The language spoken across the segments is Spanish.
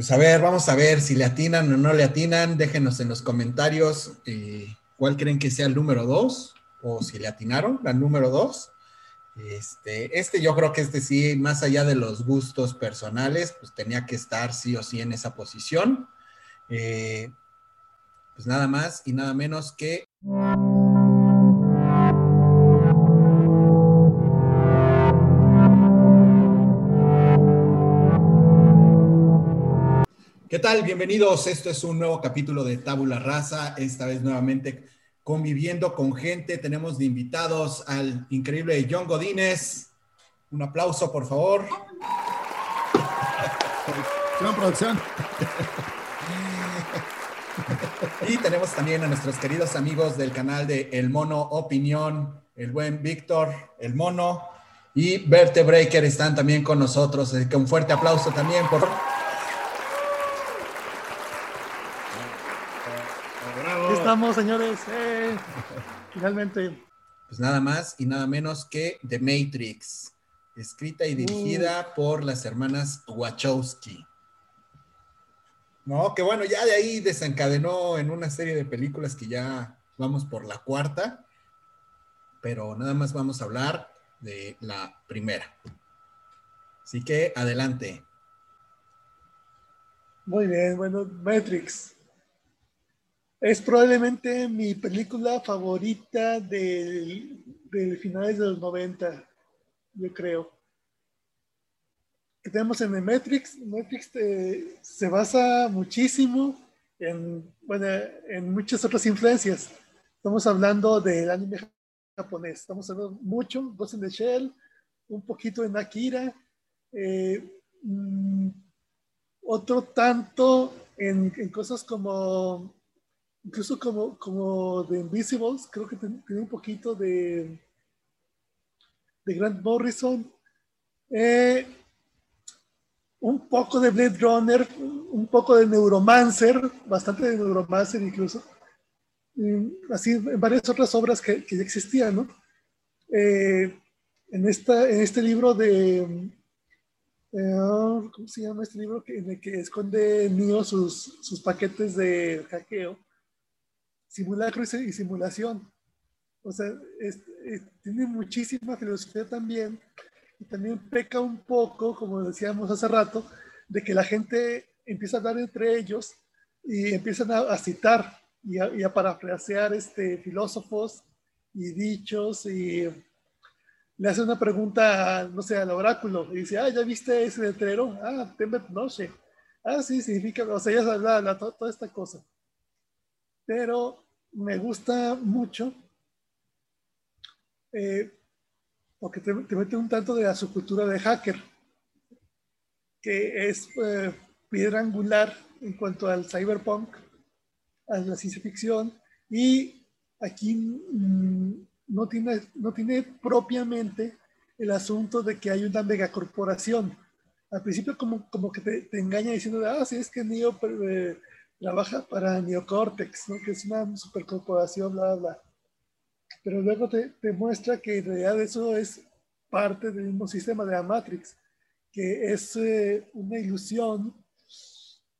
Pues a ver, vamos a ver si le atinan o no le atinan. Déjenos en los comentarios eh, cuál creen que sea el número dos o si le atinaron al número dos. Este, este yo creo que este sí, más allá de los gustos personales, pues tenía que estar sí o sí en esa posición. Eh, pues nada más y nada menos que... tal? Bienvenidos. Esto es un nuevo capítulo de Tabula Raza. Esta vez nuevamente conviviendo con gente. Tenemos de invitados al increíble John Godínez. Un aplauso, por favor. Gran producción. Y tenemos también a nuestros queridos amigos del canal de El Mono Opinión, el buen Víctor, el Mono y Verte Breaker están también con nosotros. Así que un fuerte aplauso también por estamos, señores. Eh, finalmente. Pues nada más y nada menos que The Matrix, escrita y dirigida uh. por las hermanas Wachowski. No, que bueno, ya de ahí desencadenó en una serie de películas que ya vamos por la cuarta, pero nada más vamos a hablar de la primera. Así que adelante. Muy bien, bueno, Matrix. Es probablemente mi película favorita del, finales de los 90, yo creo. Que tenemos en The Matrix. Matrix eh, se basa muchísimo en, bueno, en muchas otras influencias. Estamos hablando del anime japonés. Estamos hablando mucho Ghost in the Shell, un poquito en Akira, eh, mm, otro tanto en, en cosas como incluso como, como de Invisibles, creo que tiene un poquito de, de Grant Morrison, eh, un poco de Blade Runner, un poco de Neuromancer, bastante de Neuromancer incluso, así en varias otras obras que, que ya existían, ¿no? Eh, en, esta, en este libro de, eh, ¿cómo se llama este libro? En el que esconde Neo sus, sus paquetes de hackeo simulacro y simulación. O sea, tiene muchísima filosofía también y también peca un poco, como decíamos hace rato, de que la gente empieza a hablar entre ellos y empiezan a, citar y a, parafrasear este, filósofos y dichos y le hace una pregunta, no sé, al oráculo y dice, ah, ¿ya viste ese letrero? Ah, no sé. Ah, sí, significa, o sea, ya se toda esta cosa pero me gusta mucho eh, porque te, mete un tanto de la subcultura de hacker, que es eh, piedra angular en cuanto al cyberpunk, a la ciencia ficción, y aquí mm, no, tiene, no tiene propiamente el asunto de que hay una megacorporación. Al principio como, como que te, engaña diciendo, ah, sí, es que Neo eh, trabaja para Neocortex, ¿no? que es una supercorporación, bla, bla. Pero luego te, te, muestra que en realidad eso es parte del mismo sistema de la Matrix, que es eh, una ilusión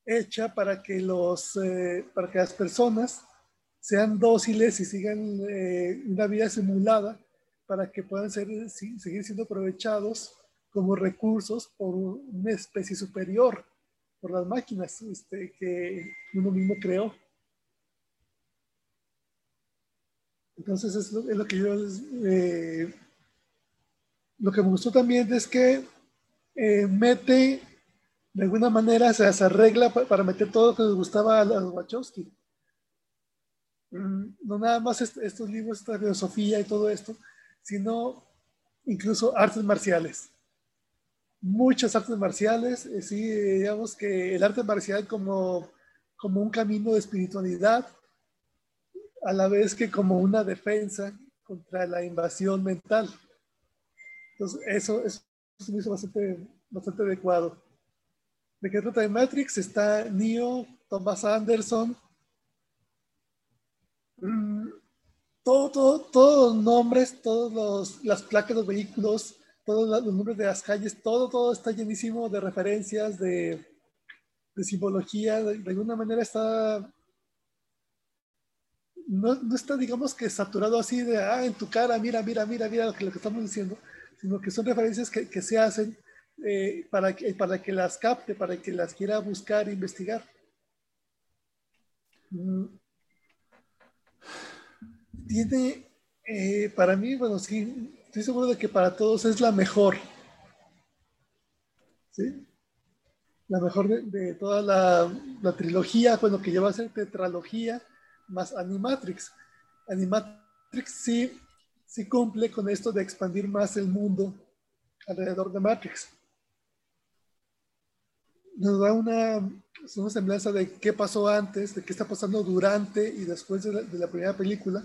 hecha para que, los, eh, para que las personas sean dóciles y sigan eh, una vida simulada para que puedan ser, seguir siendo aprovechados como recursos por una especie superior por las máquinas este, que uno mismo creó. Entonces es lo, que yo, eh, lo que me gustó también es que eh, mete, de alguna manera se, arregla para meter todo lo que les gustaba a los Wachowski. Mm, no nada más estos libros, esta filosofía y todo esto, sino incluso artes marciales muchas artes marciales, eh, sí, digamos que el arte marcial como, como un camino de espiritualidad, a la vez que como una defensa contra la invasión mental. Entonces, eso, eso me hizo bastante, bastante adecuado. ¿De qué trata de Matrix? Está Neo, Thomas Anderson, mm, todo, todo, todos los nombres, todas las placas los vehículos, todos los nombres de las calles, todo, todo está llenísimo de referencias, de, de simbología, de, alguna manera está, no, no, está, digamos que saturado así de, ah, en tu cara, mira, mira, mira, mira lo que, lo que estamos diciendo, sino que son referencias que, que se hacen eh, para, que, para que las capte, para que las quiera buscar e investigar. Mm. Tiene, eh, para mí, bueno, sí, estoy seguro de que para todos es la mejor. ¿Sí? La mejor de, toda la, trilogía, bueno, que lleva a ser tetralogía, más Animatrix. Animatrix sí, sí cumple con esto de expandir más el mundo alrededor de Matrix. Nos da una, una semblanza de qué pasó antes, de qué está pasando durante y después de la primera película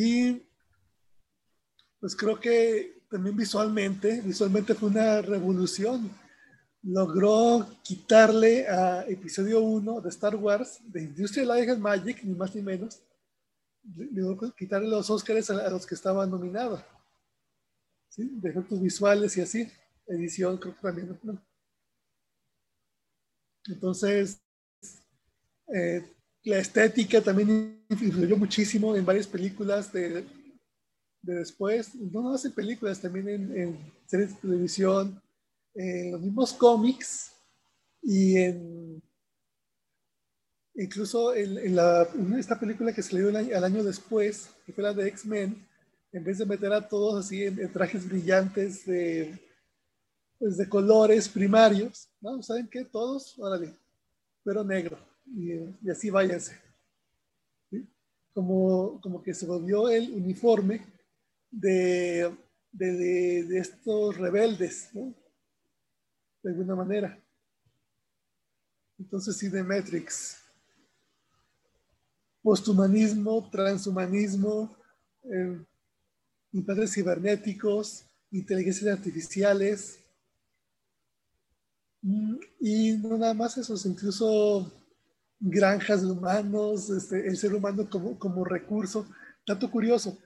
Y pues creo que también visualmente, visualmente fue una revolución. Logró quitarle a episodio 1 de Star Wars, de Industrial Light and Magic, ni más ni menos, logró quitarle los Oscars a, los que estaban nominados. ¿Sí? De efectos visuales y así. Edición, creo que también. Entonces, eh, la estética también influyó muchísimo en varias películas de, después, no no en películas, también en, series de televisión, en los mismos cómics y en incluso en, la, esta película que salió al año después, que fue la de X-Men, en vez de meter a todos así en, trajes brillantes de, pues de colores primarios, ¿no? ¿Saben qué? Todos, órale, pero negro y, así váyanse. Como, como que se volvió el uniforme de, de, estos rebeldes, de alguna manera. Entonces, sí, de Matrix. Posthumanismo, transhumanismo, eh, implantes cibernéticos, inteligencias artificiales, mm, y no nada más eso, incluso granjas de humanos, este, el ser humano como, como recurso. Tanto curioso.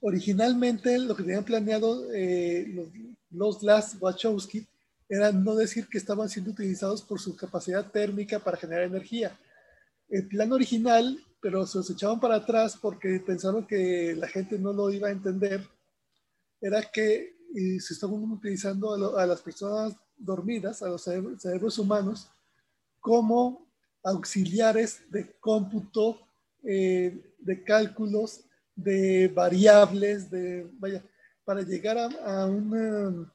Originalmente lo que tenían planeado eh, los, los Last Wachowski era no decir que estaban siendo utilizados por su capacidad térmica para generar energía. El plan original, pero se los echaban para atrás porque pensaron que la gente no lo iba a entender, era que se estaban utilizando a, las personas dormidas, a los cerebros humanos, como auxiliares de cómputo, eh, de cálculos, de variables, de, vaya, para llegar a, una,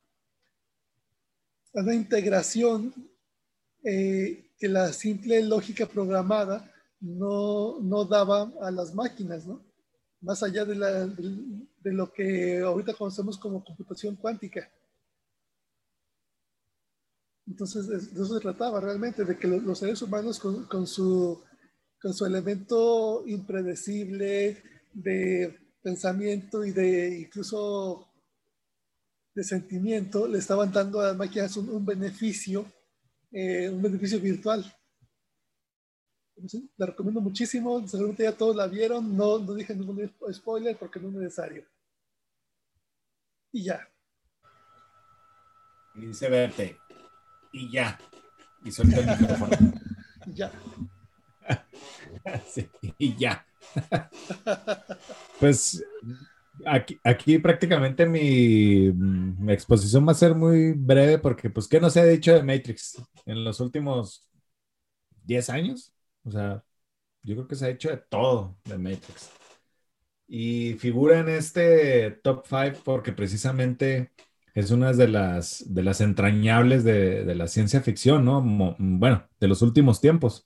una, integración eh, que la simple lógica programada no, no, daba a las máquinas, ¿no? Más allá de, la, de lo que ahorita conocemos como computación cuántica. Entonces, de eso se trataba realmente, de que los, seres humanos con, su, elemento impredecible de pensamiento y de incluso de sentimiento, le estaban dando a las máquinas un, beneficio, eh, un beneficio virtual. la recomiendo muchísimo, seguramente ya todos la vieron, no, no dije ningún spoiler porque no es necesario. Y ya. Dice verte y ya. Y suelta el micrófono. ya. y ya. pues aquí, aquí prácticamente mi, mi, exposición va a ser muy breve porque, pues, ¿qué no se ha dicho de Matrix en los últimos 10 años? O sea, yo creo que se ha dicho de todo de Matrix. Y figura en este top 5 porque precisamente es una de las, de las entrañables de, la ciencia ficción, ¿no? bueno, de los últimos tiempos.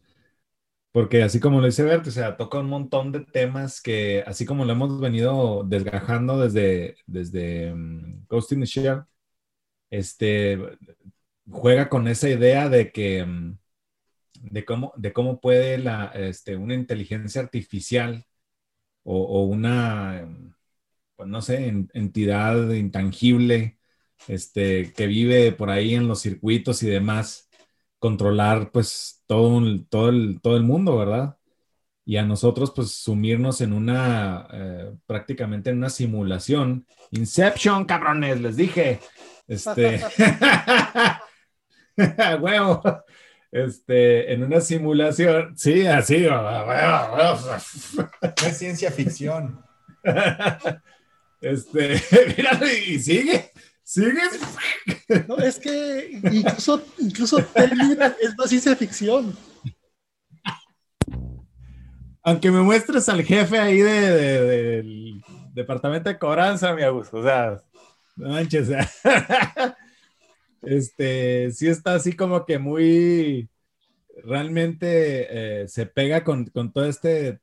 Porque así como lo dice Bert, o sea, toca un montón de temas que, así como lo hemos venido desgajando desde, desde um, Ghost in the Shell, este, juega con esa idea de que, mm, de cómo, de cómo puede la, este, una inteligencia artificial o, o una, pues no sé, entidad intangible este, que vive por ahí en los circuitos y demás, controlar pues todo, todo, el, todo el mundo, ¿verdad? Y a nosotros pues sumirnos en una, eh, prácticamente en una simulación. Inception, cabrones, les dije. Este. huevo. Este, en una simulación. Sí, así. Es ciencia ficción. Este, míralo y sigue. ¿Sigue? No, es que incluso, incluso es más ciencia ficción. Aunque me muestres al jefe ahí de, del departamento de cobranza, mi Augusto, o sea, no manches, este, sí está así como que muy, realmente eh, se pega con, con toda esta eh,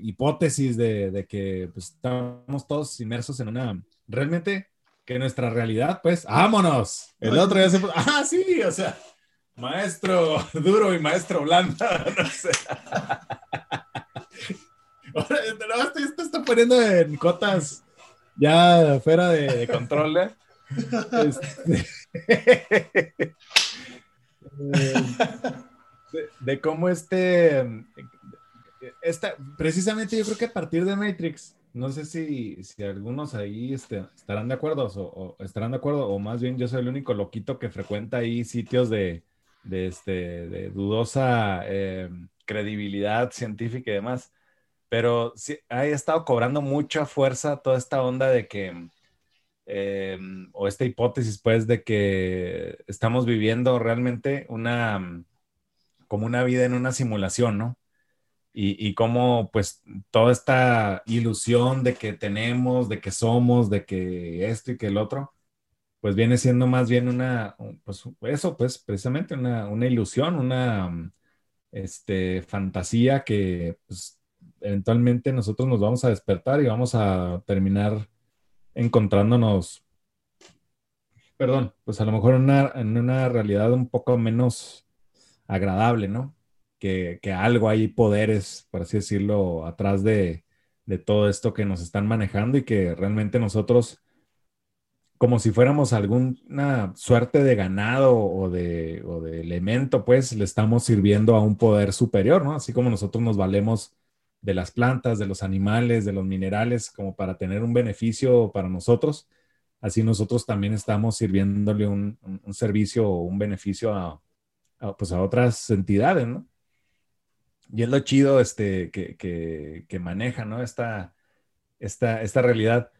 hipótesis de, de que pues, estamos todos inmersos en una, realmente que nuestra realidad, pues, vámonos. El otro ya se ah, sí, o sea, maestro duro y maestro blanda, no sé. no, esto, esto, está poniendo en cotas ya fuera de, control, ¿eh? Este, de, de, cómo este, esta, precisamente yo creo que a partir de Matrix, no sé si, si algunos ahí este, estarán de acuerdo o, estarán de acuerdo, o más bien yo soy el único loquito que frecuenta ahí sitios de, de, este, de dudosa eh, credibilidad científica y demás. Pero sí, ha estado cobrando mucha fuerza toda esta onda de que, eh, o esta hipótesis, pues, de que estamos viviendo realmente una, como una vida en una simulación, ¿no? Y, cómo pues toda esta ilusión de que tenemos, de que somos, de que esto y que el otro, pues viene siendo más bien una, pues eso, pues precisamente una, una ilusión, una este, fantasía que pues, eventualmente nosotros nos vamos a despertar y vamos a terminar encontrándonos, perdón, pues a lo mejor una, en una realidad un poco menos agradable, ¿no? Que, algo hay poderes, por así decirlo, atrás de, todo esto que nos están manejando y que realmente nosotros, como si fuéramos alguna suerte de ganado o de, elemento, pues le estamos sirviendo a un poder superior, ¿no? Así como nosotros nos valemos de las plantas, de los animales, de los minerales, como para tener un beneficio para nosotros, así nosotros también estamos sirviéndole un, servicio o un beneficio a, pues a otras entidades, ¿no? Y es lo chido este, que, que, maneja, ¿no? Esta, esta, esta realidad.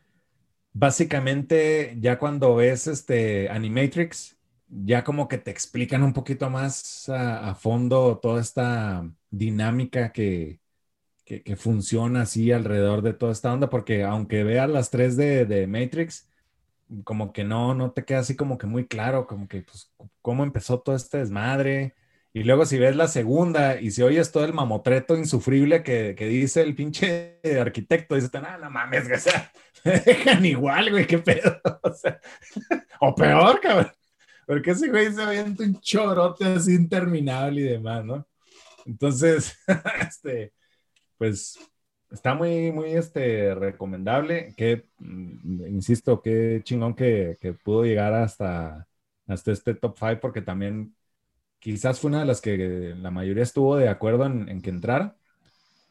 Básicamente, ya cuando ves este Animatrix, ya como que te explican un poquito más a, fondo toda esta dinámica que, que, funciona así alrededor de toda esta onda, porque aunque veas las tres de, de, Matrix, como que no, no te queda así como que muy claro, como que pues cómo empezó todo este desmadre, y luego si ves la segunda y si oyes todo el mamotreto insufrible que, que dice el pinche arquitecto, dices, no, no mames, o sea, dejan igual, güey, qué pedo. O, sea, o peor, cabrón. Porque ese güey se avienta un chorote así interminable y demás, ¿no? Entonces, este, pues está muy, muy este, recomendable. Que, mm, insisto, qué chingón que, que pudo llegar hasta, hasta este top 5 porque también quizás fue una de las que la mayoría estuvo de acuerdo en, que entrara.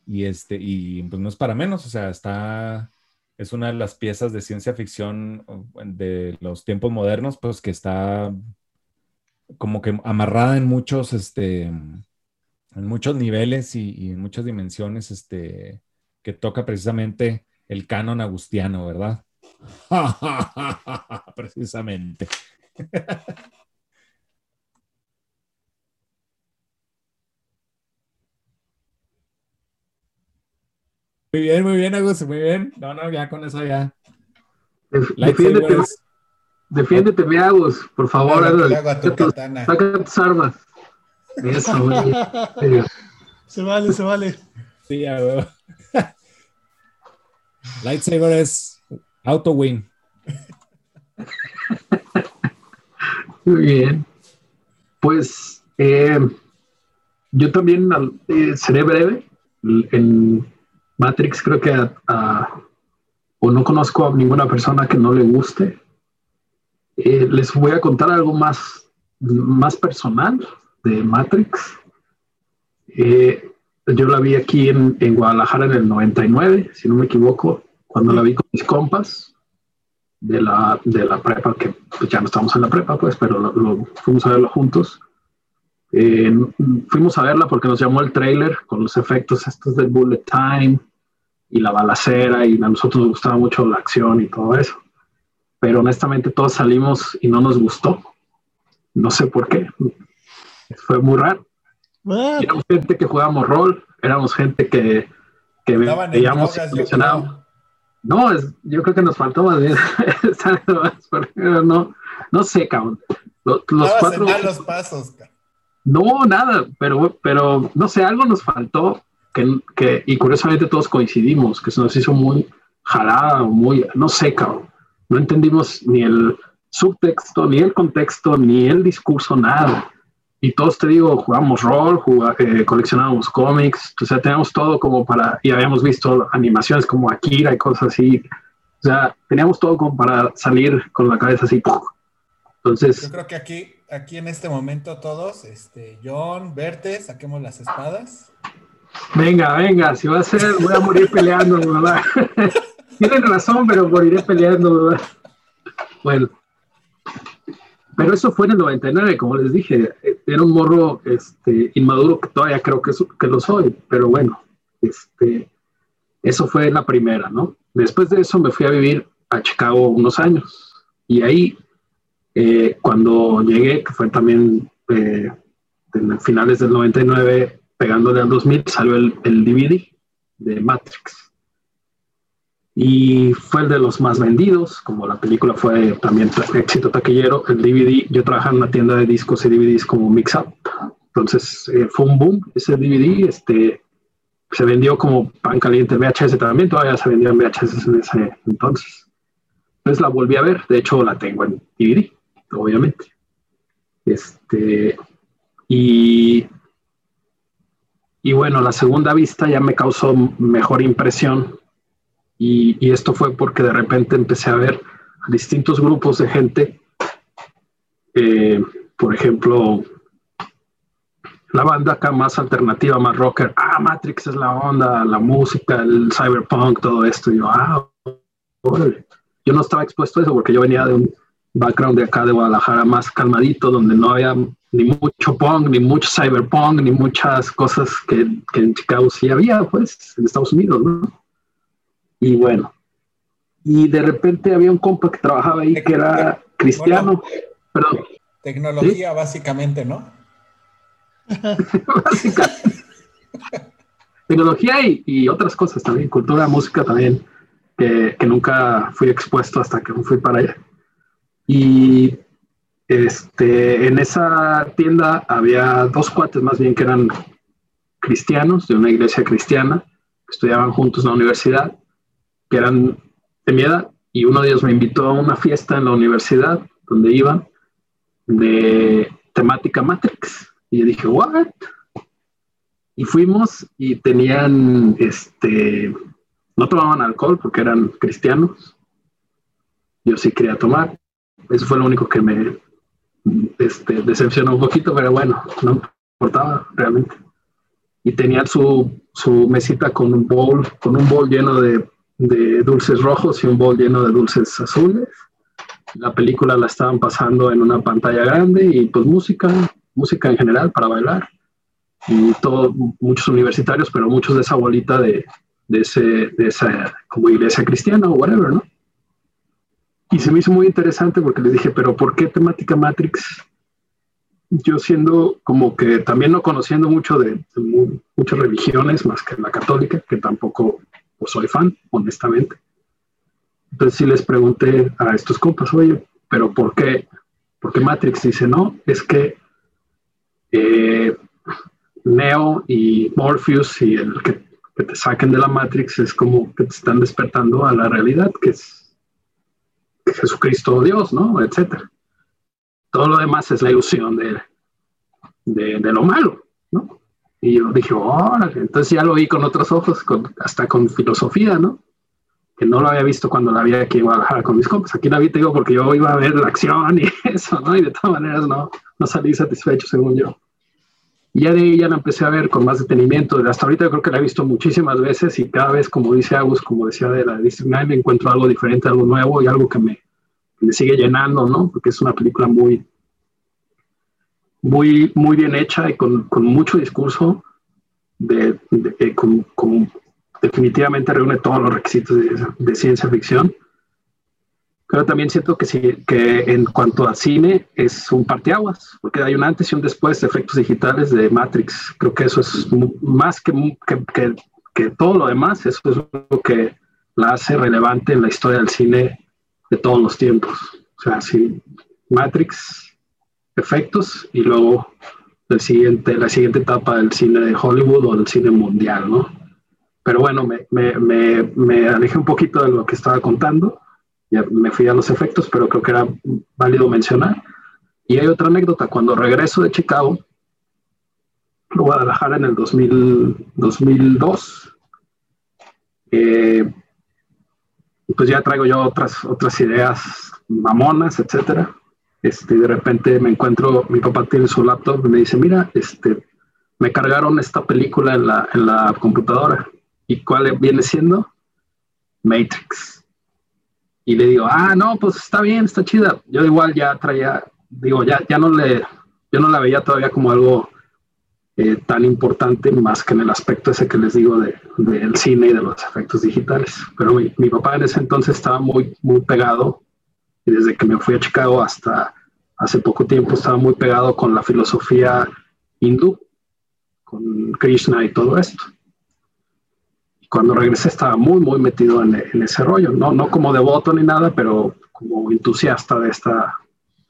Y, este, y pues no es para menos, o sea, está, es una de las piezas de ciencia ficción de los tiempos modernos, pues que está como que amarrada en muchos, este, en muchos niveles y, en muchas dimensiones, este, que toca precisamente el canon agustiano, ¿verdad? precisamente. Muy bien, muy bien, Agus, muy bien. No, no, ya con eso ya. defiéndete, defiéndete, mi Agus, por favor. saca tus armas. Eso, Se vale, se vale. Sí, ya, güey. Lightsaber es auto win. Muy bien. Pues eh, yo también eh, seré breve. En, Matrix creo que o no conozco a ninguna persona que no le guste. Eh, les voy a contar algo más, más personal de Matrix. Eh, yo la vi aquí en, en, Guadalajara en el 99, si no me equivoco, cuando la vi con mis compas. de la, de la prepa, que pues, ya no estamos en la prepa, pues, pero lo, fuimos a verlo juntos. Eh, fuimos a verla porque nos llamó el trailer con los efectos estos del bullet time y la balacera y a nosotros nos gustaba mucho la acción y todo eso. Pero honestamente todos salimos y no nos gustó. No sé por qué. Fue muy raro. Éramos gente que jugábamos rol, éramos gente que, que veíamos no, es, yo creo que nos faltó más bien. no, no sé, cabrón. Los, cuatro. los pasos, No, nada, pero, pero no sé, algo nos faltó que, que, y curiosamente todos coincidimos, que se nos hizo muy jalada, muy, no sé, cabrón. No entendimos ni el subtexto, ni el contexto, ni el discurso, nada y todos te digo, jugamos rol, eh, coleccionábamos cómics, o sea, teníamos todo como para, y habíamos visto animaciones como Akira y cosas así, o sea, teníamos todo como para salir con la cabeza así. Entonces... Yo creo que aquí, aquí en este momento todos, este, John, Verte, saquemos las espadas. Venga, venga, si va a ser, voy a morir peleando, ¿verdad? Tienen razón, pero moriré peleando, ¿verdad? Bueno. Pero eso fue en el 99, como les dije, era un morro este, inmaduro que todavía creo que, que lo soy, pero bueno, este, eso fue la primera, ¿no? Después de eso me fui a vivir a Chicago unos años y ahí, eh, cuando llegué, que fue también eh, en finales del 99, pegándole al 2000, salió el, el DVD de Matrix y fue el de los más vendidos, como la película fue también éxito taquillero, el DVD, yo trabajaba en una tienda de discos y DVDs como Mix Up, entonces eh, fue un boom ese DVD, este, se vendió como pan caliente VHS también, todavía se vendían VHS en ese entonces. Entonces la volví a ver, de hecho la tengo en DVD, obviamente. Este, y, y bueno, la segunda vista ya me causó mejor impresión y, esto fue porque de repente empecé a ver distintos grupos de gente, eh, por ejemplo, la banda acá más alternativa, más rocker, ah, Matrix es la onda, la música, el cyberpunk, todo esto. Y yo, ah, yo no estaba expuesto a eso porque yo venía de un background de acá de Guadalajara más calmadito, donde no había ni mucho punk, ni mucho cyberpunk, ni muchas cosas que, que en Chicago sí había, pues, en Estados Unidos, ¿no? Y bueno, y de repente había un compa que trabajaba ahí que era cristiano. Perdón. Tecnología, básicamente, ¿no? Tecnología y, otras cosas también, cultura, música también, que, nunca fui expuesto hasta que fui para allá. Y este, en esa tienda había dos cuates más bien que eran cristianos, de una iglesia cristiana, que estudiaban juntos en la universidad que eran de mi edad, y uno de ellos me invitó a una fiesta en la universidad donde iba de temática Matrix. Y yo dije, ¿what? Y fuimos y tenían, este, no tomaban alcohol porque eran cristianos. Yo sí quería tomar. Eso fue lo único que me este, decepcionó un poquito, pero bueno, no importaba realmente. Y tenían su, su mesita con un bowl, con un bowl lleno de de dulces rojos y un bol lleno de dulces azules. La película la estaban pasando en una pantalla grande y pues música, música en general para bailar. Y todo, muchos universitarios, pero muchos de esa bolita de, de, ese, de esa como iglesia cristiana o whatever, ¿no? Y se me hizo muy interesante porque les dije, pero ¿por qué temática Matrix? Yo siendo como que también no conociendo mucho de, muchas religiones más que la católica, que tampoco pues soy fan, honestamente. Entonces sí les pregunté a estos compas, oye, pero ¿por qué? Porque Matrix dice, no, es que eh, Neo y Morpheus y el que, te saquen de la Matrix es como que te están despertando a la realidad, que es Jesucristo Dios, ¿no? Etcétera. Todo lo demás es la ilusión de, de, de lo malo, ¿no? Y yo dije, órale, entonces ya lo vi con otros ojos, hasta con filosofía, ¿no? Que no lo había visto cuando la vi aquí en Guadalajara con mis compas. Aquí la vi, te digo, porque yo iba a ver la acción y eso, ¿no? Y de todas maneras no, no salí satisfecho, según yo. Y ya de ahí ya la empecé a ver con más detenimiento. Hasta ahorita creo que la he visto muchísimas veces y cada vez, como dice Agus, como decía de la District 9, encuentro algo diferente, algo nuevo y algo que me, sigue llenando, ¿no? Porque es una película muy, muy, muy bien hecha y con, con mucho discurso, de, de, con, con, definitivamente reúne todos los requisitos de, ciencia ficción. Pero también siento que, sí, que en cuanto a cine es un parteaguas, porque hay un antes y un después de efectos digitales de Matrix. Creo que eso es más que, que, que, que todo lo demás, eso es lo que la hace relevante en la historia del cine de todos los tiempos. O sea, sí, Matrix, efectos y luego el siguiente, la siguiente etapa del cine de Hollywood o del cine mundial, ¿no? Pero bueno, me, me, me, me alejé un poquito de lo que estaba contando, ya me fui a los efectos, pero creo que era válido mencionar. Y hay otra anécdota, cuando regreso de Chicago, a Guadalajara en el 2000, 2002, eh, pues ya traigo yo otras, otras ideas mamonas, etcétera. Este, de repente me encuentro, mi papá tiene su laptop y me dice, mira, este, me cargaron esta película en la, en la computadora. ¿Y cuál viene siendo? Matrix. Y le digo, ah, no, pues está bien, está chida. Yo igual ya traía, digo, ya, ya no le, yo no la veía todavía como algo eh, tan importante más que en el aspecto ese que les digo del de, cine y de los efectos digitales. Pero mi, mi, papá en ese entonces estaba muy, muy pegado y desde que me fui a Chicago hasta hace poco tiempo estaba muy pegado con la filosofía hindú, con Krishna y todo esto. Cuando regresé estaba muy, muy metido en, en ese rollo, no, no como devoto ni nada, pero como entusiasta de esta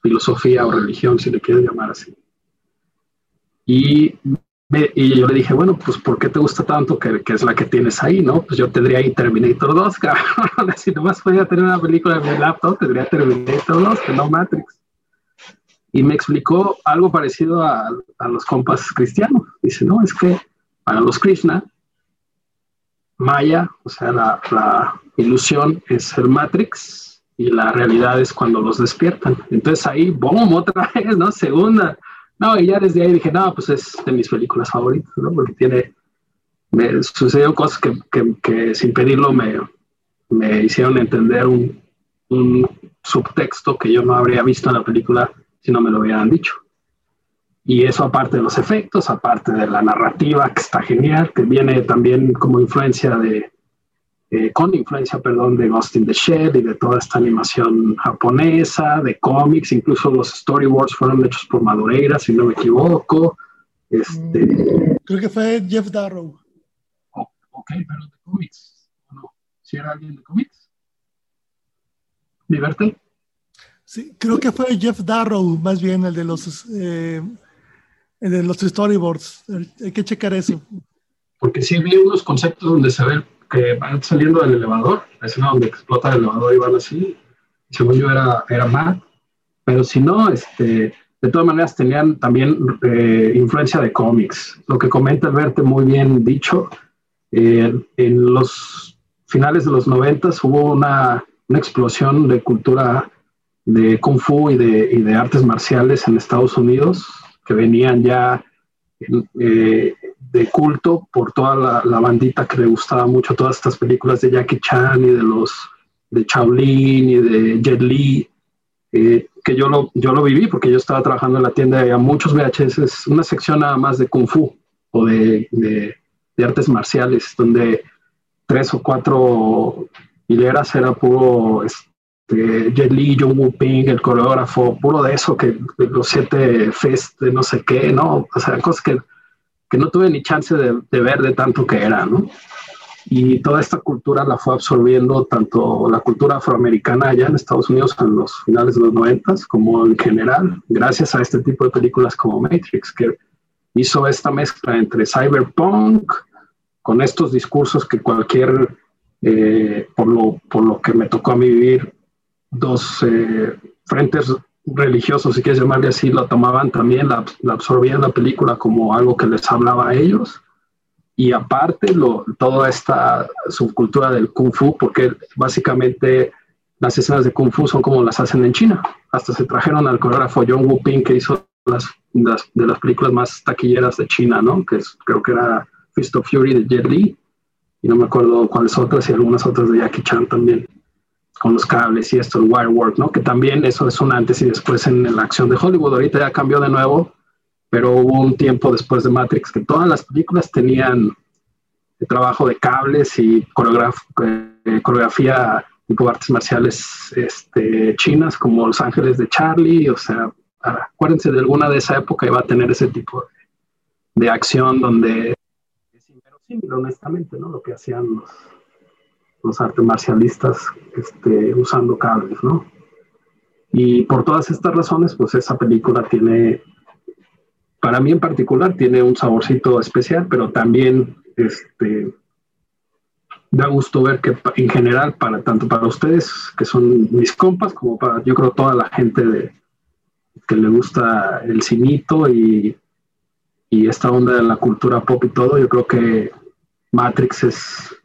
filosofía o religión, si le quieres llamar así. Y, me, y, yo le dije, bueno, pues ¿por qué te gusta tanto que, que, es la que tienes ahí, no? Pues yo tendría ahí Terminator 2, cabrón. si nomás podía tener una película en mi laptop, tendría Terminator 2, que no Matrix. Y me explicó algo parecido a, a los compas cristianos. Dice, no, es que para los Krishna, Maya, o sea, la, ilusión es el Matrix y la realidad es cuando los despiertan. Entonces ahí, boom, otra vez, ¿no? Segunda no, y ya desde ahí dije, no, pues es de mis películas favoritas, ¿no? Porque tiene, me sucedió cosas que, que, que sin pedirlo me, me hicieron entender un, un, subtexto que yo no habría visto en la película si no me lo hubieran dicho. Y eso aparte de los efectos, aparte de la narrativa, que está genial, que viene también como influencia de, eh, con influencia, perdón, de Ghost in the Shed y de toda esta animación japonesa, de cómics, incluso los storyboards fueron hechos por Madureira, si no me equivoco. Este... Creo que fue Jeff Darrow. Oh, ok, pero de cómics. No, si era alguien de cómics. ¿Diverte? Sí, creo que fue Jeff Darrow, más bien el de los, eh, de los storyboards. Hay que checar eso. Porque sí vi unos conceptos donde se ve que van saliendo del elevador, la escena donde explota el elevador y van así, según yo era, era Matt, pero si no, este, de todas maneras tenían también eh, influencia de cómics. Lo que comenta Alberto muy bien dicho, eh, en los finales de los noventas hubo una, una, explosión de cultura de kung fu y de, y de artes marciales en Estados Unidos que venían ya eh, de culto por toda la, la, bandita que le gustaba mucho todas estas películas de Jackie Chan y de los de Shaolin y de Jet Li, eh, que yo lo, yo lo viví porque yo estaba trabajando en la tienda y había muchos VHS, una sección nada más de Kung Fu o de, de, de artes marciales, donde tres o cuatro hileras era puro este, Jet Li, Jung Woo Ping, el coreógrafo, puro de eso, que los siete fest de no sé qué, ¿no? O sea, cosas que que no tuve ni chance de, de, ver de tanto que era, ¿no? Y toda esta cultura la fue absorbiendo tanto la cultura afroamericana allá en Estados Unidos en los finales de los noventas, como en general, gracias a este tipo de películas como Matrix, que hizo esta mezcla entre cyberpunk con estos discursos que cualquier, eh, por, lo, por lo que me tocó a mí vivir, dos eh, frentes religiosos, si quieres llamarle así, lo tomaban también, la, la, absorbían la película como algo que les hablaba a ellos. Y aparte, lo, toda esta subcultura del kung fu, porque básicamente las escenas de kung fu son como las hacen en China. Hasta se trajeron al coreógrafo John Woo Ping, que hizo las, las, de las películas más taquilleras de China, ¿no? Que es, creo que era Fist of Fury de Jet Li, y no me acuerdo cuáles otras, y algunas otras de Jackie Chan también. Con los cables y esto, el wire work, ¿no? Que también eso es un antes y después en, la acción de Hollywood. Ahorita ya cambió de nuevo, pero hubo un tiempo después de Matrix que todas las películas tenían el trabajo de cables y eh, coreografía tipo artes marciales este, chinas como Los Ángeles de Charlie, o sea, acuérdense de alguna de esa época iba a tener ese tipo de, acción donde es inverosímil, honestamente, ¿no? Lo que hacían los, los artes marcialistas este, usando cables, ¿no? Y por todas estas razones, pues esa película tiene, para mí en particular, tiene un saborcito especial, pero también este, da gusto ver que en general, para tanto para ustedes, que son mis compas, como para yo creo toda la gente de, que le gusta el cinito y, y esta onda de la cultura pop y todo, yo creo que Matrix es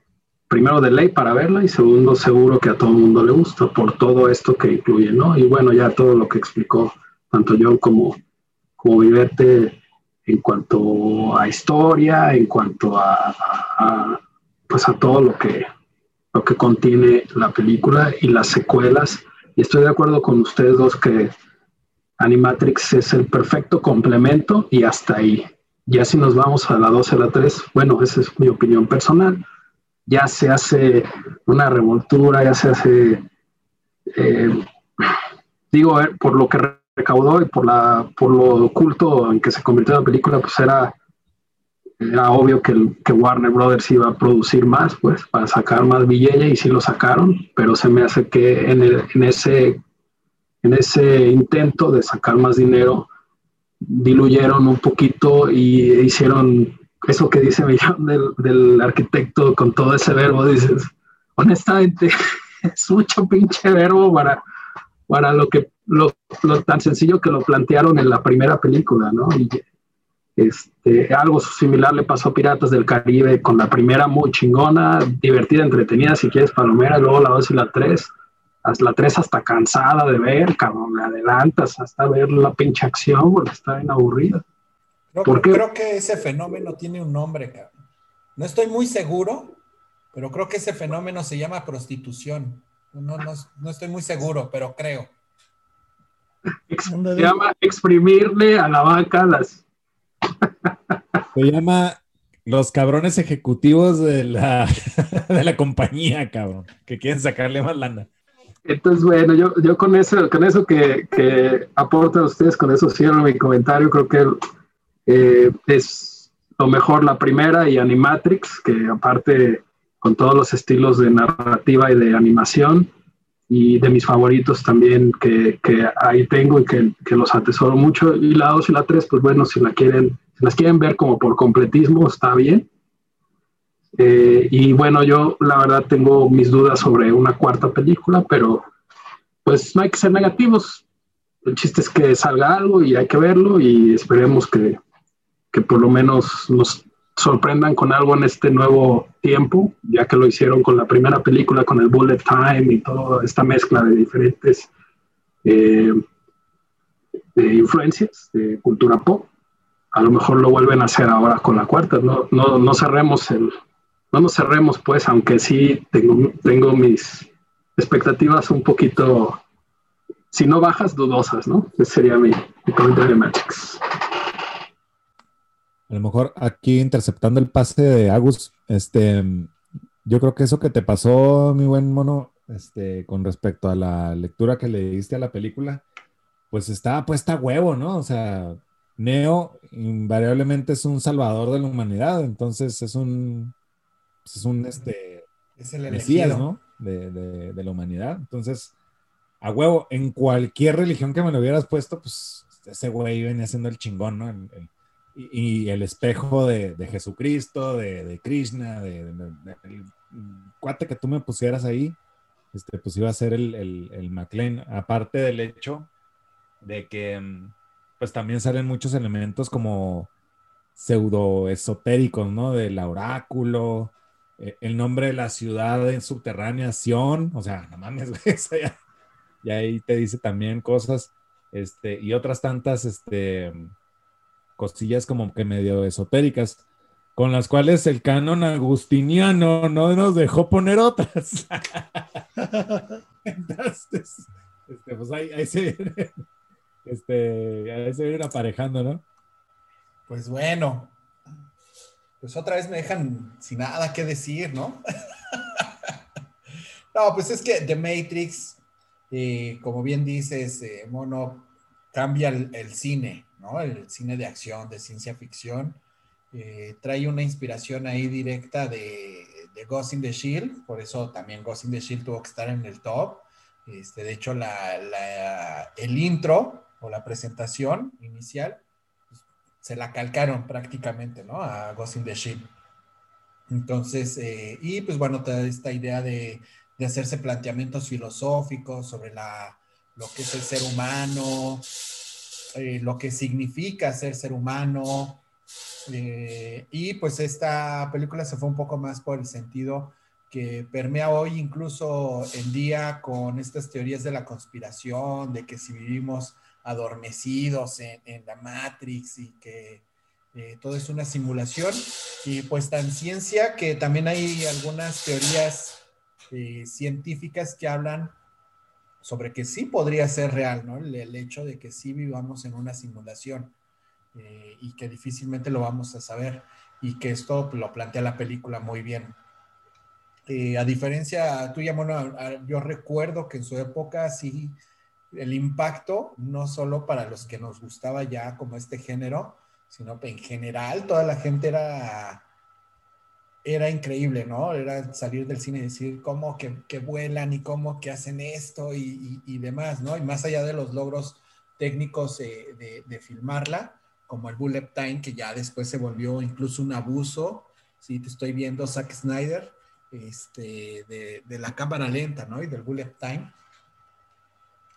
primero de ley para verla y segundo seguro que a todo el mundo le gusta por todo esto que incluye, ¿no? Y bueno, ya todo lo que explicó tanto yo como, como Viverte en cuanto a historia, en cuanto a, pues a todo lo que, lo que contiene la película y las secuelas. Y estoy de acuerdo con ustedes dos que Animatrix es el perfecto complemento y hasta ahí. Ya si nos vamos a la 2 a la 3, bueno, esa es mi opinión personal ya se hace una revoltura, ya se hace, eh, digo, por lo que recaudó y por, la, por lo oculto en que se convirtió la película, pues era, era obvio que, que Warner Brothers iba a producir más, pues, para sacar más billete y sí lo sacaron, pero se me hace que en, en, ese, en ese intento de sacar más dinero, diluyeron un poquito y hicieron eso que dice Millán del, arquitecto con todo ese verbo, dices, honestamente, es mucho pinche verbo para, para lo que lo, tan sencillo que lo plantearon en la primera película, ¿no? Este, algo similar le pasó a Piratas del Caribe con la primera muy chingona, divertida, entretenida, si quieres palomera, luego la dos y la tres, hasta la tres hasta cansada de ver, cabrón, le adelantas hasta ver la pinche acción, porque está bien aburrida. Creo, que ese fenómeno tiene un nombre, cabrón. No estoy muy seguro, pero creo que ese fenómeno se llama prostitución. No, no, estoy muy seguro, pero creo. Se llama exprimirle a la vaca las. Se llama los cabrones ejecutivos de la, de la compañía, cabrón, que quieren sacarle más lana. Entonces, bueno, yo, yo con eso, con eso que, que aportan ustedes, con eso cierro mi comentario. Creo que eh, es lo mejor la primera y Animatrix, que aparte con todos los estilos de narrativa y de animación, y de mis favoritos también que, que ahí tengo y que, que, los atesoro mucho. Y la 2 y la 3, pues bueno, si, la quieren, si las quieren ver como por completismo, está bien. Eh, y bueno, yo la verdad tengo mis dudas sobre una cuarta película, pero pues no hay que ser negativos. El chiste es que salga algo y hay que verlo y esperemos que, que por lo menos nos sorprendan con algo en este nuevo tiempo, ya que lo hicieron con la primera película, con el Bullet Time y toda esta mezcla de diferentes eh, influencias de cultura pop. A lo mejor lo vuelven a hacer ahora con la cuarta. No, no, no cerremos el, no nos cerremos, pues, aunque sí tengo, tengo mis expectativas un poquito, si no bajas, dudosas, ¿no? Ese sería mi, mi comentario de Matrix. A lo mejor aquí interceptando el pase de Agus, este, yo creo que eso que te pasó, mi buen mono, este, con respecto a la lectura que le diste a la película, pues está puesta a huevo, ¿no? O sea, Neo invariablemente es un salvador de la humanidad, entonces es un, pues es un, este, es el Mesías, ¿no? De, de, la humanidad. Entonces, a huevo, en cualquier religión que me lo hubieras puesto, pues ese güey venía siendo el chingón, ¿no? El, y, el espejo de, Jesucristo, de, Krishna, de, cuate que tú me pusieras ahí, este, pues iba a ser el, el, McLean, aparte del hecho de que mm, pues también salen muchos elementos como pseudo esotéricos, ¿no? Del oráculo, eh, el nombre de la ciudad en subterránea, Sion, o sea, no mames, ya, y ahí te dice también cosas, este, y otras tantas, este, cosillas como que medio esotéricas. con las cuales el canon agustiniano no nos dejó poner otras. Entonces, este, pues ahí, ahí se, este, ahí se vienen aparejando, ¿no? Pues bueno, pues otra vez me dejan sin nada que decir, ¿no? no, pues es que The Matrix, eh, como bien dices, eh, Mono, cambia el, cine, ¿no? El cine de acción, de ciencia ficción. Eh, trae una inspiración ahí directa de, de, Ghost in the Shield, por eso también Ghost in the Shield tuvo que estar en el top. Este, de hecho, la, el intro o la presentación inicial se la calcaron prácticamente, ¿no? A Ghost in the Ship. Entonces, eh, y pues bueno, esta idea de, de, hacerse planteamientos filosóficos sobre la, lo que es el ser humano, eh, lo que significa ser ser humano. Eh, y pues esta película se fue un poco más por el sentido que permea hoy incluso en día con estas teorías de la conspiración, de que si vivimos adormecidos en, la Matrix y que eh, todo es una simulación. Y pues tan ciencia que también hay algunas teorías científicas que hablan sobre que sí podría ser real, ¿no? El, hecho de que sí vivamos en una simulación eh, y que difícilmente lo vamos a saber y que esto lo plantea la película muy bien. Eh, a diferencia tuya, bueno, yo recuerdo que en su época sí el impacto, no solo para los que nos gustaba ya como este género, sino en general toda la gente era, era increíble, ¿no? Era salir del cine y decir cómo que, que vuelan y cómo que hacen esto y, y, y, demás, ¿no? Y más allá de los logros técnicos de, de, filmarla, como el bullet time, que ya después se volvió incluso un abuso, sí, te estoy viendo Zack Snyder, este, de, de la cámara lenta, ¿no? Y del bullet time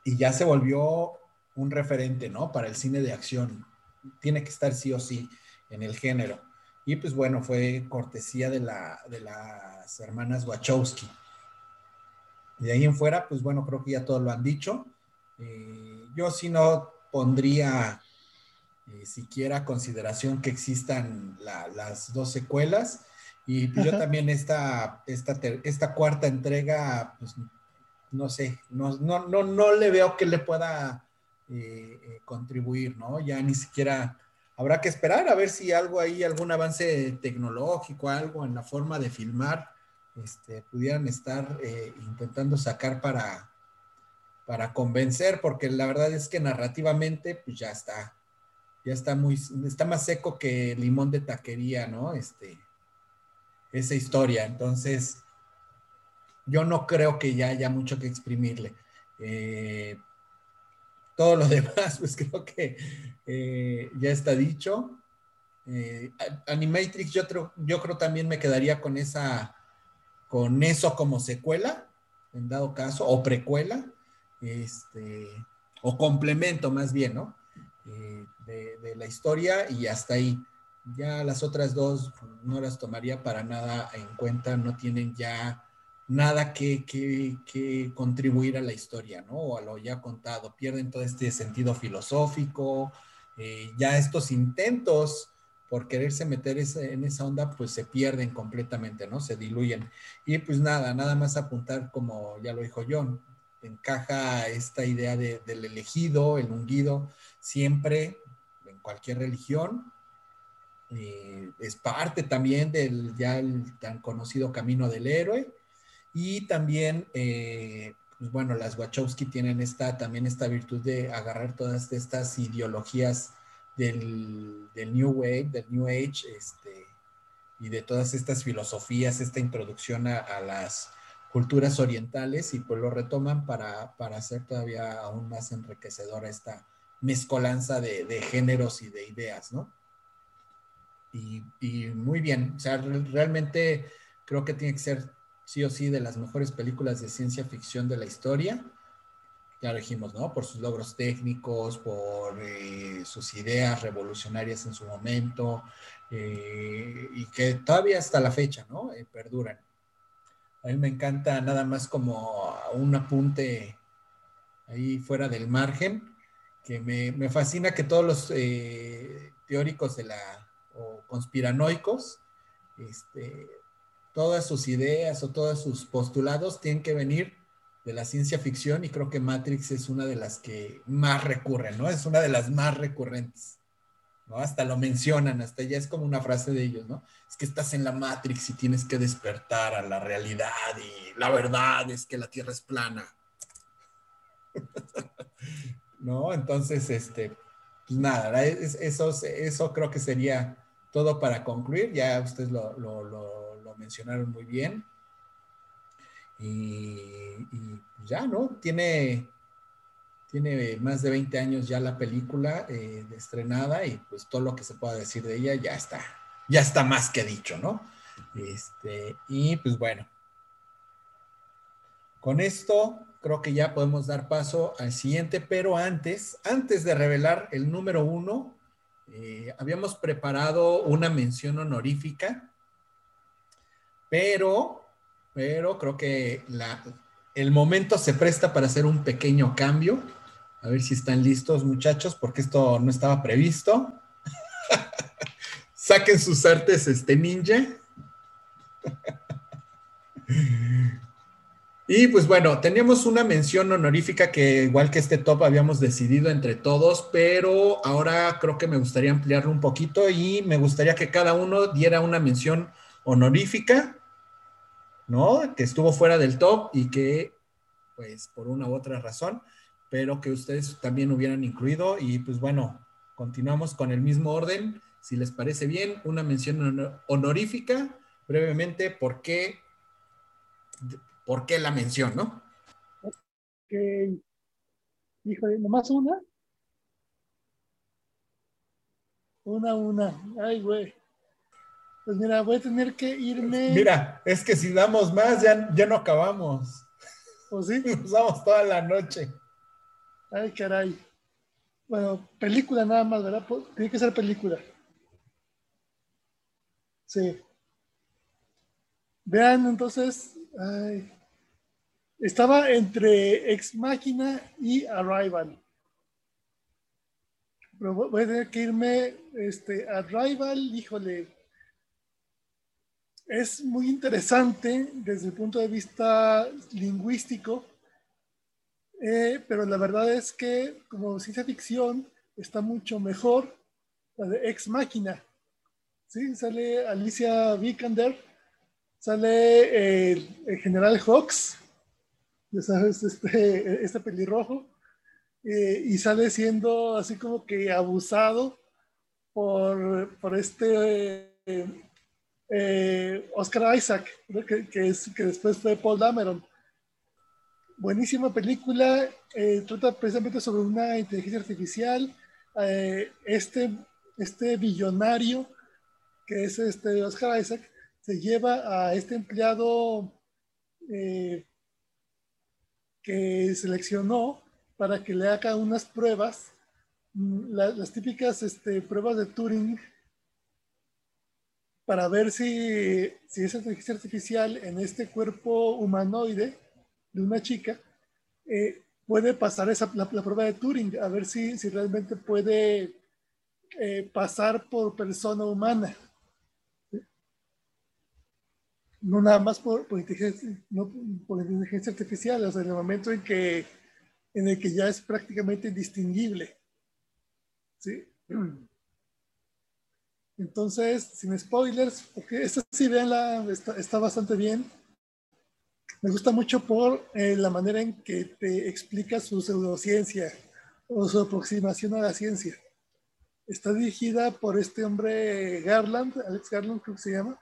y ya se volvió un referente, ¿no? Para el cine de acción. Tiene que estar sí o sí en el género. Y pues bueno, fue cortesía de, la, de las hermanas Wachowski. Y de ahí en fuera, pues bueno, creo que ya todos lo han dicho. Eh, yo sí no pondría eh, siquiera consideración que existan la, las dos secuelas. Y pues yo también esta, esta, esta cuarta entrega, pues no sé, no, no, no, no le veo que le pueda eh, eh, contribuir, ¿no? Ya ni siquiera habrá que esperar a ver si algo ahí, algún avance tecnológico, algo en la forma de filmar, este, pudieran estar eh, intentando sacar para, para convencer, porque la verdad es que narrativamente, pues ya está, ya está muy, está más seco que limón de taquería, ¿no? Este, esa historia. Entonces, yo no creo que ya haya mucho que exprimirle. Eh, todo lo demás, pues creo que eh, ya está dicho. Eh, Animatrix, yo, yo creo también me quedaría con esa, con eso como secuela, en dado caso, o precuela, este, o complemento más bien, ¿no? Eh, de, la historia y hasta ahí. Ya las otras dos no las tomaría para nada en cuenta, no tienen ya nada que, que, contribuir a la historia, ¿no? O a lo ya contado. Pierden todo este sentido filosófico. Eh, ya estos intentos por quererse meter ese, en esa onda, pues se pierden completamente, ¿no? Se diluyen. Y pues nada, nada más apuntar, como ya lo dijo John, encaja esta idea de, del elegido, el ungido, siempre en cualquier religión. Eh, es parte también del ya tan conocido camino del héroe y también, eh, pues bueno, las Wachowski tienen esta, también esta virtud de agarrar todas estas ideologías del, del New Wave, del New Age, este, y de todas estas filosofías, esta introducción a, a las culturas orientales, y pues lo retoman para, para hacer todavía aún más enriquecedora esta mezcolanza de, de géneros y de ideas, ¿no? Y, y, muy bien, o sea, realmente creo que tiene que ser sí o sí de las mejores películas de ciencia ficción de la historia. Ya dijimos, ¿no? Por sus logros técnicos, por eh, sus ideas revolucionarias en su momento, eh, y que todavía hasta la fecha, ¿no? Eh, perduran. A mí me encanta nada más como un apunte ahí fuera del margen, que me, me fascina que todos los teóricos de la, o conspiranoicos este, todas sus ideas o todos sus postulados tienen que venir de la ciencia ficción y creo que Matrix es una de las que más recurren, ¿no? Es una de las más recurrentes, ¿no? Hasta lo mencionan, hasta ya es como una frase de ellos, ¿no? Es que estás en la Matrix y tienes que despertar a la realidad y la verdad es que la Tierra es plana. ¿No? Entonces, este, pues nada, eso, eso creo que sería todo para concluir. Ya ustedes lo, mencionaron muy bien. Y, pues ya, ¿no? Tiene, tiene más de 20 años ya la película eh, estrenada y pues todo lo que se pueda decir de ella ya está, ya está más que dicho, ¿no? Este, y pues bueno, con esto creo que ya podemos dar paso al siguiente, pero antes, antes de revelar el número uno, eh, habíamos preparado una mención honorífica, pero, pero creo que el momento se presta para hacer un pequeño cambio. A ver si están listos, muchachos, porque esto no estaba previsto. Saquen sus artes, este ninja. Y pues bueno, teníamos una mención honorífica que igual que este top habíamos decidido entre todos, pero ahora creo que me gustaría ampliarlo un poquito y me gustaría que cada uno diera una mención honorífica, ¿no? Que estuvo fuera del top y que, pues por una u otra razón, pero que ustedes también hubieran incluido. Y pues bueno, continuamos con el mismo orden. Si les parece bien, una mención honorífica, brevemente, ¿por qué? por qué la mención, ¿no? Ok. Híjole, nomás una. Una, una. Ay, güey. Pues mira, voy a tener que irme. Mira, es que si damos más, ya, ya no acabamos. ¿O sí? Usamos toda la noche. Ay, caray. Bueno, película nada más, ¿verdad? Tiene que ser película. Sí. Vean, entonces, ay, estaba entre Ex Máquina y Arrival. Pero voy a tener que irme, este, Arrival, híjole, es muy interesante desde el punto de vista lingüístico, eh, pero la verdad es que como ciencia ficción está mucho mejor la de Ex Máquina. ¿Sí? Sale Alicia Vikander, sale el general Hawks, ya sabes, este, este pelirrojo, eh, y sale siendo así como que abusado por, por este eh, Oscar Isaac, que, que después fue Paul Dameron. Buenísima película, eh, trata precisamente sobre una inteligencia artificial, este, este billonario que es este Oscar Isaac, se lleva a este empleado que seleccionó para que le haga unas pruebas, mm, las típicas este, pruebas de Turing, para ver si, si esa inteligencia artificial en este cuerpo humanoide de una chica eh, puede pasar esa, la, prueba de Turing, a ver si, si realmente puede eh, pasar por persona humana no nada más por, por, inteligencia, no, por inteligencia artificial, o sea, en el momento en, que, en el que ya es prácticamente indistinguible. ¿sí? Entonces, sin spoilers, porque esta sí, veanla, está, bastante bien. Me gusta mucho por eh, la manera en que te explica su pseudociencia o su aproximación a la ciencia. Está dirigida por este hombre Garland, Alex Garland creo que se llama,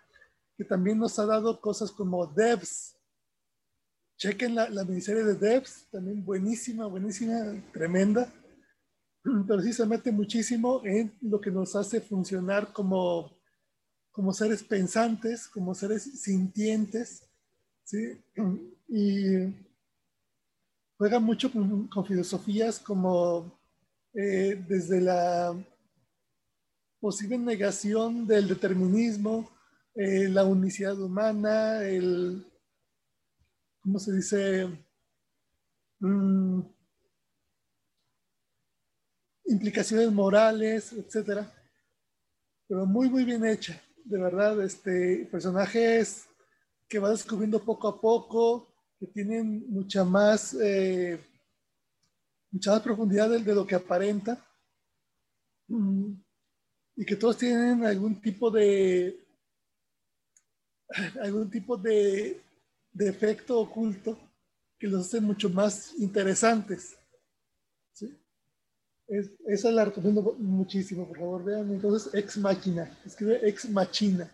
que también nos ha dado cosas como Devs. Chequen la, la miniserie de Devs, también buenísima, buenísima, tremenda. Pero muchísimo en lo que nos hace funcionar como, como seres pensantes, como seres sintientes. ¿sí? Y juega mucho con, filosofías como eh, desde la posible negación del determinismo, eh, la unicidad humana, el, ¿cómo se dice? Mm, implicaciones morales, etcétera. Pero muy, muy bien hecha. de verdad, este, personajes que va descubriendo poco a poco, que tienen mucha más, eh, mucha más profundidad de, lo que aparenta. Mm, y que todos tienen algún tipo de algún tipo de, de efecto oculto que los hace mucho más interesantes. ¿sí? Es, esa la recomiendo muchísimo, por favor, vean. Entonces, Ex Máquina, escribe Ex Machina.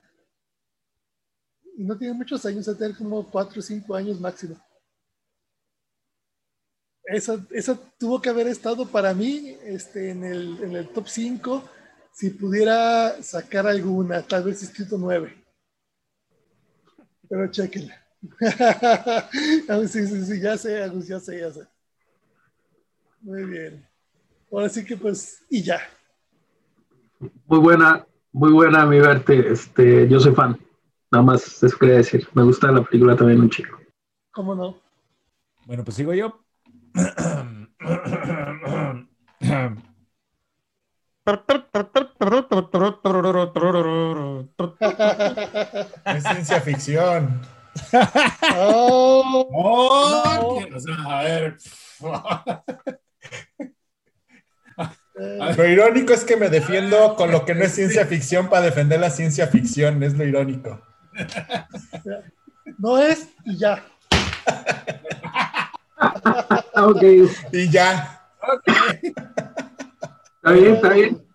Y no tiene muchos años, a tener como 4 o 5 años máximo. Esa, esa, tuvo que haber estado para mí este, en, el, en el top 5 si pudiera sacar alguna, tal vez escrito 9. Pero chequenla. sí, sí, sí, ya sé, Agus, ya sé, ya sé. Muy bien. Ahora sí que pues, y ya. Muy buena, muy buena mi verte. Este, yo soy fan. Nada más eso quería decir. Me gusta la película también un chico. ¿Cómo no? Bueno, pues sigo yo. Es ciencia ficción. Oh, Oh, No. que- o sea, a ver. Eh, Lo irónico es que me defiendo con lo que no es ciencia ficción para defender la ciencia ficción, es lo irónico. no es y ya. Ah, ok, Y ya. está bien, está bien.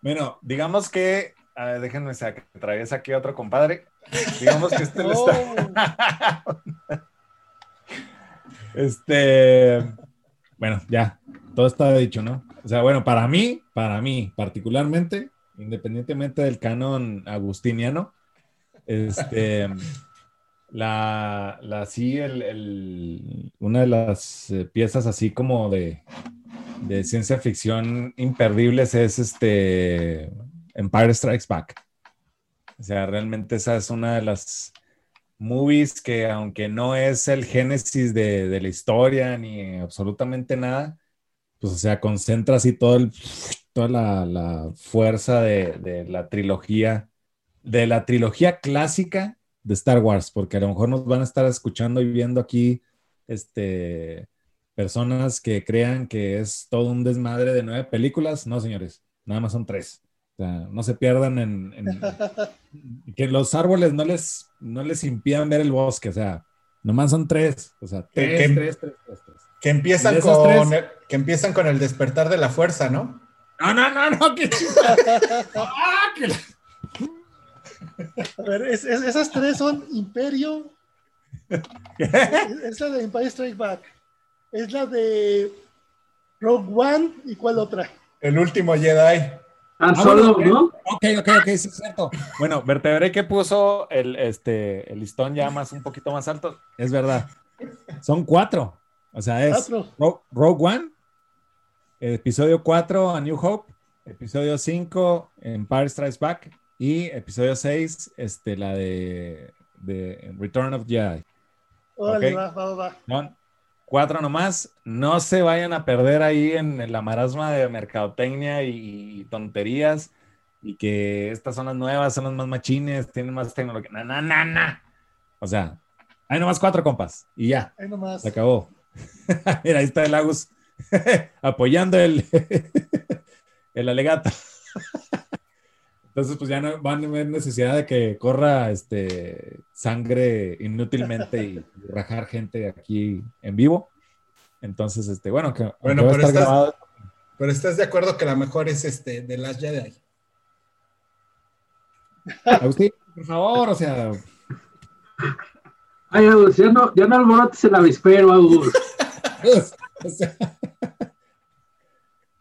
Bueno, digamos que, a ver, déjenme sacar, traes aquí a otro compadre. Digamos que este le Oh, está. Este, bueno, ya, todo está dicho, ¿no? O sea, bueno, para mí, para mí particularmente, independientemente del canon agustiniano, este, la, la sí, el, el- una de las eh, piezas así como de, de ciencia ficción imperdibles es este Empire Strikes Back. O sea, realmente esa es una de las movies que aunque no es el génesis de, de la historia ni absolutamente nada, pues o sea, concentra así todo el, toda la, la fuerza de, de la trilogía, de la trilogía clásica de Star Wars, porque a lo mejor nos van a estar escuchando y viendo aquí este, personas que crean que es todo un desmadre de nueve películas. No, señores, nada más son tres. O sea, no se pierdan en, en- que los árboles no les, no les impidan ver el bosque. O sea, nomás son tres. O sea, tres, que- tres, tres, tres, tres. Que empiezan, ¿Y de esas con tres? Que empiezan con el despertar de la fuerza, ¿no? No, no, no, no. que- Ah, que la- a ver, es- es- esas tres son Imperio, es, es la de Empire Strike Back, es la de Rogue One y cuál otra. El último Jedi. Ah, Solo, ¿no? Ok, ok, ok, sí es cierto. Bueno, vertebré que puso el, este, el listón ya más un poquito más alto. Es verdad. Son cuatro. O sea, es Rogue One, episodio 4, A New Hope, episodio 5, Empire Strikes Back, y episodio 6, este, la de, de Return of Jedi. Órale, Ok. va, va, va. Son cuatro nomás. No se vayan a perder ahí en, en la marasma de mercadotecnia y, y tonterías. Y que estas son las nuevas, son las más machines, tienen más tecnología. Na, na, na, na. O sea, hay nomás cuatro compas y ya, Ahí nomás. se acabó. Mira, ahí está el Agus apoyando el, el alegato. Entonces, pues ya no van a haber necesidad de que corra este, sangre inútilmente y rajar gente aquí en vivo. Entonces, este, bueno, que Bueno, pero estar estás- grabado. Pero estás de acuerdo que la mejor es este de las Jedi. Agustín, por favor, o sea, Ay, Agus, ya no, ya no alborotes el avispero, Agus. o sea,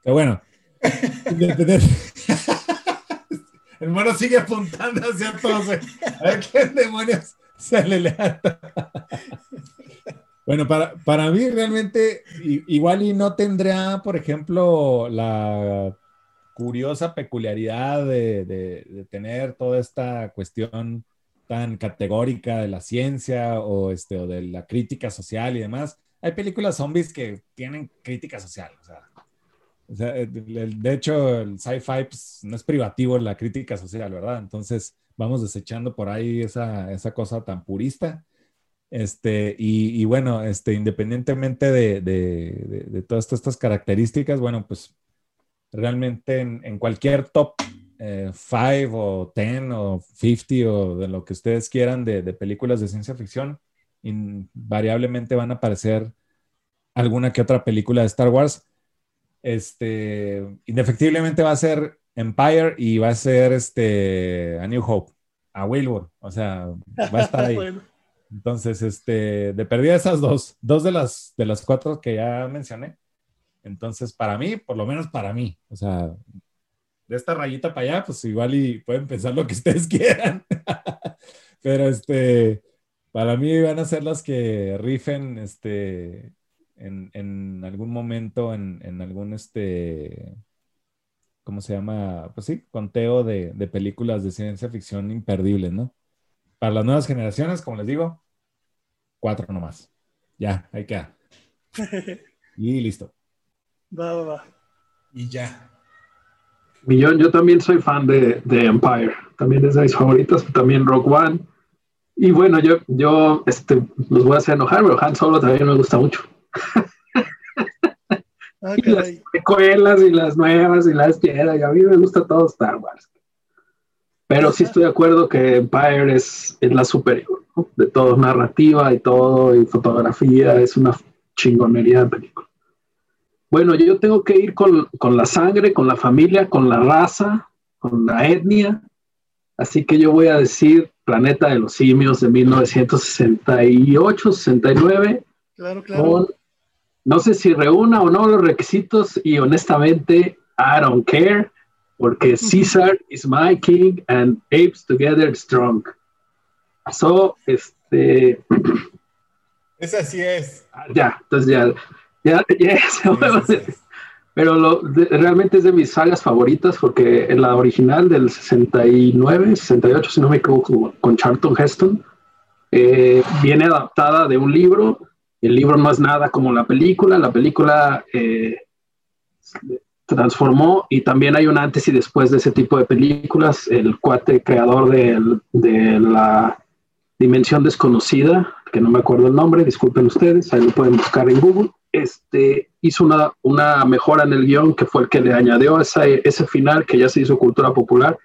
que bueno. Mono sigue apuntando hacia todos. A ver qué demonios se le levanta. Bueno, para, para mí realmente igual y no tendría, por ejemplo, la curiosa peculiaridad de, de- de tener toda esta cuestión tan categórica de la ciencia o, este, o de la crítica social y demás. Hay películas zombies que tienen crítica social, o sea, De hecho, el sci-fi pues, no es privativo en la crítica social, ¿verdad? Entonces, vamos desechando por ahí esa, esa cosa tan purista. Este, y, bueno, este, independientemente de, de, de, todas estas características, bueno, pues realmente en, cualquier top 5 eh, o 10 o 50 o de lo que ustedes quieran de, películas de ciencia ficción, invariablemente van a aparecer alguna que otra película de Star Wars. Este, indefectiblemente va a ser Empire y va a ser este, A New Hope, a Wilbur, o sea, va a estar ahí. Entonces, este, de perdida esas dos, dos de las, de las cuatro que ya mencioné. Entonces, para mí, por lo menos para mí, o sea, de esta rayita para allá, pues igual y pueden pensar lo que ustedes quieran. Pero este, para mí van a ser las que rifen, este, en, en algún momento, en, en, algún, este, ¿cómo se llama? Pues sí, conteo de, de películas de ciencia ficción imperdibles, ¿no? Para las nuevas generaciones, como les digo, cuatro nomás. Ya, ahí queda. y listo. Va, va, va. Y ya. Millón, yo también soy fan de, de, Empire. También es de mis favoritas, también Rock One. Y bueno, yo, yo este, los voy a hacer enojar, pero Han Solo también me gusta mucho. Ah, y las secuelas y las nuevas y las Jedi. A mí me gusta todo Star Wars. Pero sí estoy de acuerdo que Empire es, es la superior, De todo, narrativa y todo, y fotografía, es una chingonería de película. Bueno, yo tengo que ir con, con, la sangre, con la familia, con la raza, con la etnia. Así que yo voy a decir Planeta de los Simios de 1968, 69. Claro, claro. No sé si reúna o no los requisitos y honestamente, I don't care porque Caesar is my king and apes together strong. So, este. Esa sí es. Ya, entonces ya, ya, ya, Pero lo, realmente es de mis sagas favoritas porque en la original del 69, 68, si no me equivoco, con Charlton Heston, eh, viene adaptada de un libro. El libro no es nada como la película. La película eh, transformó y también hay un antes y después de ese tipo de películas. El cuate creador de, de la Dimensión Desconocida, que no me acuerdo el nombre, disculpen ustedes, ahí lo pueden buscar en Google, este, hizo una, una mejora en el guion que fue el que le añadió esa, ese final que ya se hizo cultura popular,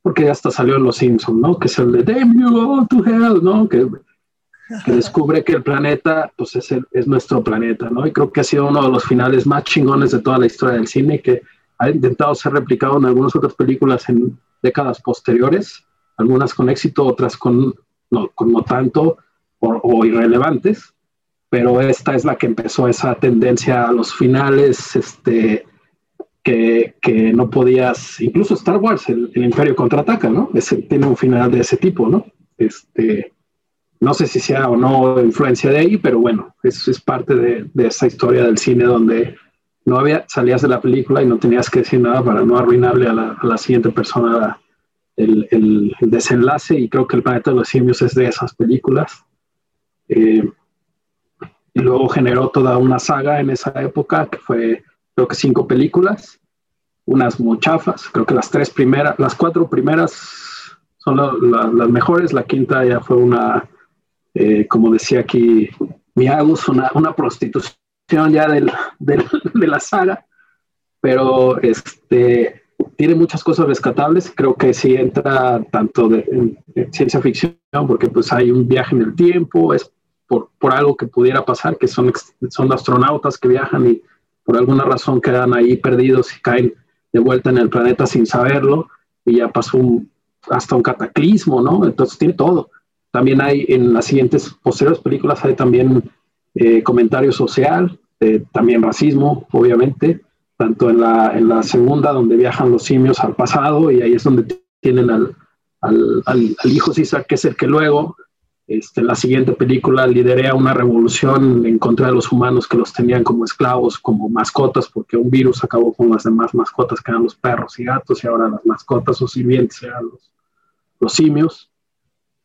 porque ya hasta salió en Los Simpsons, ¿no? Que es el de Damn you to hell, ¿no? Que que descubre que el planeta pues es, es nuestro planeta, ¿no? Y creo que ha sido uno de los finales más chingones de toda la historia del cine que ha intentado ser replicado en algunas otras películas en décadas posteriores, algunas con éxito, otras con no, con no tanto o, irrelevantes, pero esta es la que empezó esa tendencia a los finales, este, que, que no podías, incluso Star Wars, el, Imperio contraataca, ¿no? Tiene un final de ese tipo, ¿no? Este, no sé si sea o no influencia de ahí, pero bueno, eso es parte de, de esa historia del cine donde no había, salías de la película y no tenías que decir nada para no arruinarle a la, siguiente persona el, el, desenlace y creo que El planeta de los simios es de esas películas. Eh, y luego generó toda una saga en esa época que fue creo que cinco películas, unas muchafas, creo que las tres primeras, las cuatro primeras son las mejores, la quinta ya fue una eh, como decía aquí Miagus, una, una prostitución ya del, de la saga, pero este, tiene muchas cosas rescatables. Creo que sí entra tanto de, en, ciencia ficción, porque pues hay un viaje en el tiempo, es por, por, algo que pudiera pasar, que son, son astronautas que viajan y por alguna razón quedan ahí perdidos y caen de vuelta en el planeta sin saberlo, y ya pasó hasta un cataclismo, ¿no? Entonces tiene todo. También hay en las siguientes posteriores películas hay también eh, comentario social, eh, también racismo, obviamente, tanto en la, en la segunda donde viajan los simios al pasado y ahí es donde tienen al, al, hijo César, que es el que luego este, en la siguiente película liderea una revolución en contra de los humanos que los tenían como esclavos, como mascotas, porque un virus acabó con las demás mascotas que eran los perros y gatos, y ahora las mascotas o sirvientes eran los, los simios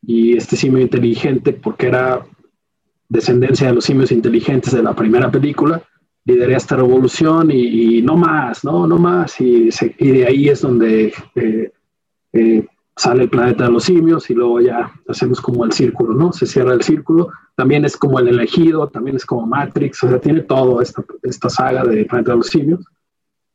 y este simio inteligente, porque era descendencia de los simios inteligentes de la primera película, lideré esta revolución y, no más, no, no más. Y, de ahí es donde eh, eh, sale el planeta de los simios y luego ya hacemos como el círculo, ¿no? Se cierra el círculo. También es como el elegido, también es como Matrix, o sea, tiene todo esta, esta saga de planeta de los simios.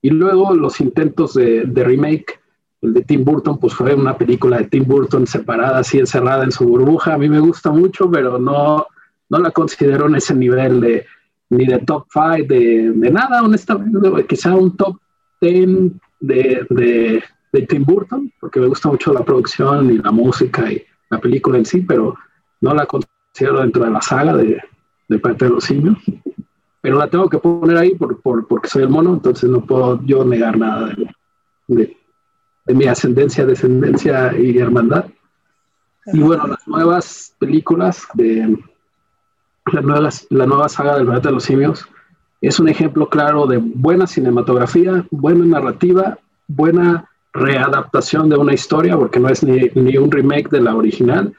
Y luego los intentos de remake, el de Tim Burton, pues fue una película de Tim Burton separada, así encerrada en su burbuja. A mí me gusta mucho, pero no, no la considero en ese nivel de ni de top 5, de, de, nada, honestamente, quizá un top 10 de, de, de, Tim Burton, porque me gusta mucho la producción y la música y la película en sí, pero no la considero dentro de la saga de, de parte de los simios. Pero la tengo que poner ahí por, por, porque soy el mono, entonces no puedo yo negar nada de, de mi ascendencia, descendencia y hermandad. Y bueno, las nuevas películas de, la nueva, la nueva saga del planeta de los simios es un ejemplo claro de buena cinematografía, buena narrativa, buena readaptación de una historia, porque no es ni, ni, un remake de la original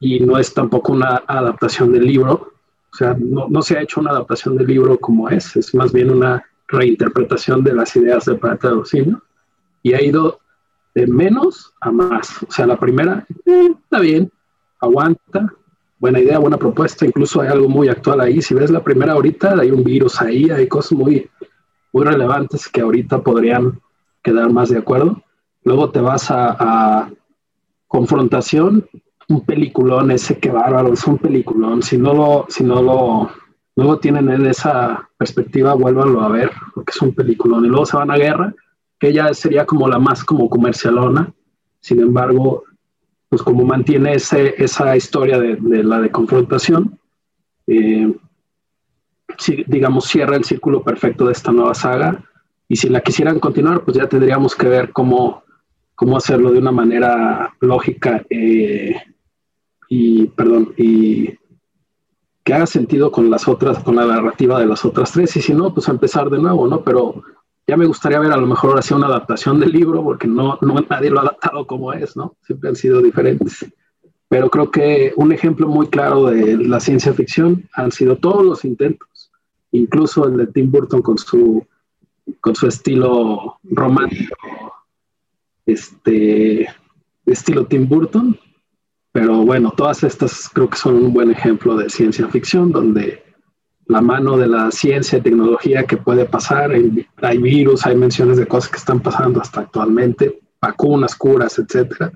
y no es tampoco una adaptación del libro. O sea, no, no, se ha hecho una adaptación del libro como es, es más bien una reinterpretación de las ideas del planeta de los simios y ha ido de menos a más. O sea, la primera eh, está bien, aguanta, buena idea, buena propuesta, incluso hay algo muy actual ahí. Si ves la primera ahorita, hay un virus ahí, hay cosas muy, muy relevantes que ahorita podrían quedar más de acuerdo. Luego te vas a, confrontación, un peliculón ese que bárbaro, es un peliculón. Si no lo, si no lo, luego tienen en esa perspectiva, vuélvanlo a ver, porque es un peliculón. Y luego se van a guerra, que ya sería como la más como comercialona. Sin embargo, pues como mantiene ese, esa historia de, la de confrontación, eh, digamos, cierra el círculo perfecto de esta nueva saga. Y si la quisieran continuar, pues ya tendríamos que ver cómo, cómo hacerlo de una manera lógica eh, y, perdón, y que haga sentido con las otras, con la narrativa de las otras tres. Y si no, pues empezar de nuevo, ¿no? Pero ya me gustaría ver a lo mejor ahora sí una adaptación del libro, porque no, no nadie lo ha adaptado como es, ¿no? Siempre han sido diferentes. Pero creo que un ejemplo muy claro de la ciencia ficción han sido todos los intentos, incluso el de Tim Burton con su, con su estilo romántico, este, estilo Tim Burton. Pero bueno, todas estas creo que son un buen ejemplo de ciencia ficción, donde la mano de la ciencia y tecnología que puede pasar. Hay virus, hay menciones de cosas que están pasando hasta actualmente, vacunas, curas, etcétera,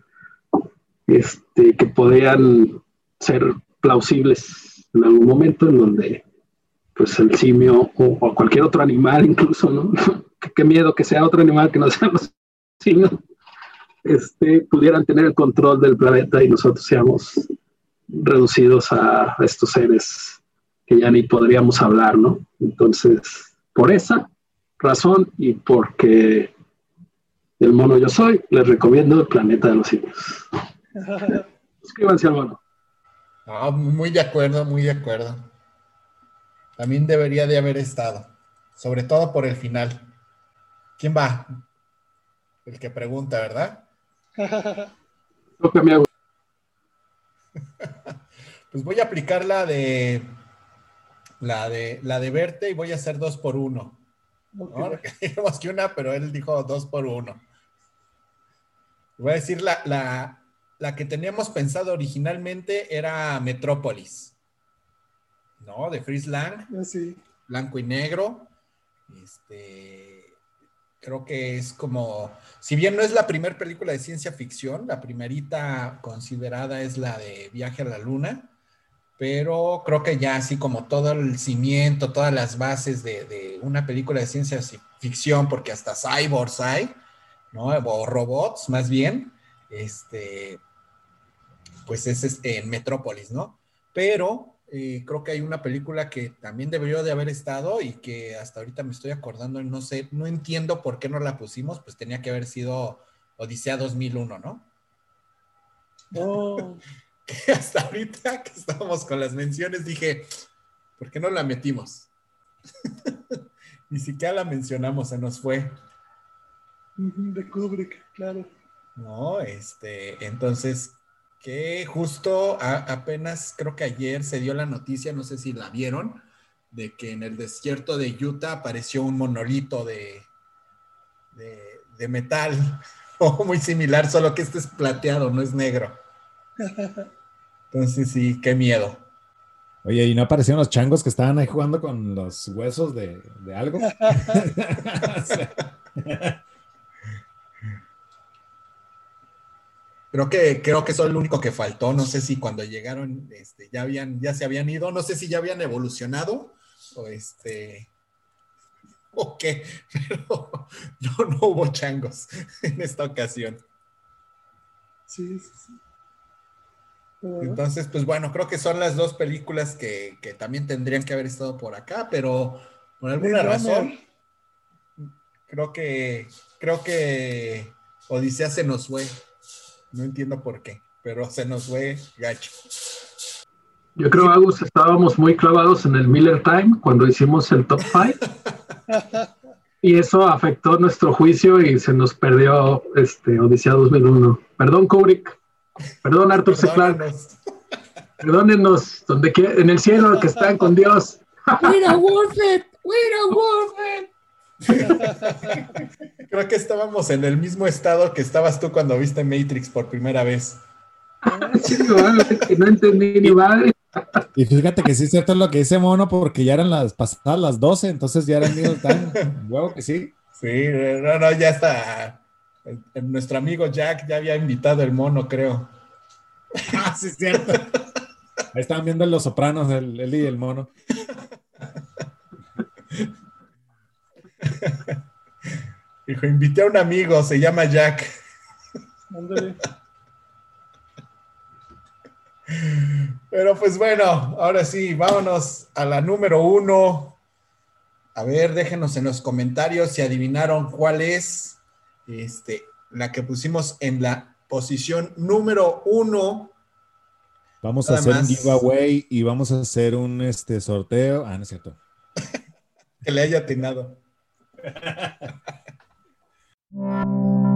este, que podrían ser plausibles en algún momento en donde pues el simio o, o cualquier otro animal incluso, ¿no? Qué miedo que sea otro animal que no sean los simios, este, pudieran tener el control del planeta y nosotros seamos reducidos a estos seres que ya ni podríamos hablar, ¿no? Entonces, por esa razón y porque el mono yo soy, les recomiendo el planeta de los simios. Suscríbanse al mono. muy de acuerdo, muy de acuerdo. También debería de haber estado, sobre todo por el final. ¿Quién va? El que pregunta, ¿verdad? pues voy a aplicar la de la de, la de verte y voy a hacer dos por uno. Okay. Dijimos que una, pero él dijo dos por uno. Voy a decir la, la, la que teníamos pensado originalmente era Metrópolis. ¿No? De Fritz Lang. Ah, sí. Blanco y negro. Este, creo que es como, si bien no es la primera película de ciencia ficción, la primerita considerada es la de Viaje a la Luna pero creo que ya así como todo el cimiento, todas las bases de, una película de ciencia ficción, porque hasta cyborgs hay, ¿no? O robots más bien, este, pues es en Metrópolis, ¿no? Pero eh, creo que hay una película que también debió de haber estado y que hasta ahorita me estoy acordando y no sé, no entiendo por qué no la pusimos, pues tenía que haber sido Odisea 2001, ¿no? Oh. Que hasta ahorita que estábamos con las menciones dije, ¿por qué no la metimos? Ni siquiera la mencionamos, se nos fue. De Kubrick, claro. No, este, entonces, que justo a, apenas creo que ayer se dio la noticia, no sé si la vieron, de que en el desierto de Utah apareció un monolito de, de, de metal, o muy similar, solo que este es plateado, no es negro. Entonces sí, qué miedo. Oye, ¿y no aparecieron los changos que estaban ahí jugando con los huesos de, de algo? Creo que, creo que es lo único que faltó. No sé si cuando llegaron este, ya, habían, ya se habían ido, no sé si ya habían evolucionado o este. O qué, pero no, no hubo changos en esta ocasión. Sí, sí, sí. Entonces, pues bueno, creo que son las dos películas que, que también tendrían que haber estado por acá, pero por alguna Blade razón, creo que, creo que Odisea se nos fue. No entiendo por qué, pero se nos fue gacho. Yo creo, Agus, estábamos muy clavados en el Miller Time cuando hicimos el top 5 y eso afectó nuestro juicio y se nos perdió este Odisea 2001. Perdón, Kubrick. Perdón, Arthur C. Clarke. Perdónanos. Perdónenos, donde quiera, en el cielo que están con Dios. Creo que estábamos en el mismo estado que estabas tú cuando viste Matrix por primera vez. Sí, que no entendí ni madre. y fíjate que sí es cierto lo que dice Mono, porque ya eran las pasadas las 12, entonces ya eran Middle Time. Huevo que sí. Sí, no, no, ya está. El- el- Nuestro amigo Jack ya había invitado el mono, creo. Ah, sí es cierto. Ahí estaban viendo Los Sopranos, el, él y el Mono. Dijo, invité a un amigo, se llama Jack. ándale. Pero pues bueno, ahora sí, vámonos a la número uno. A ver, déjenos en los comentarios si adivinaron cuál es este, la que pusimos en la posición número uno. Vamos a hacer un más. giveaway y vamos a hacer un este, sorteo. Ah, no es cierto. Que le haya atinado.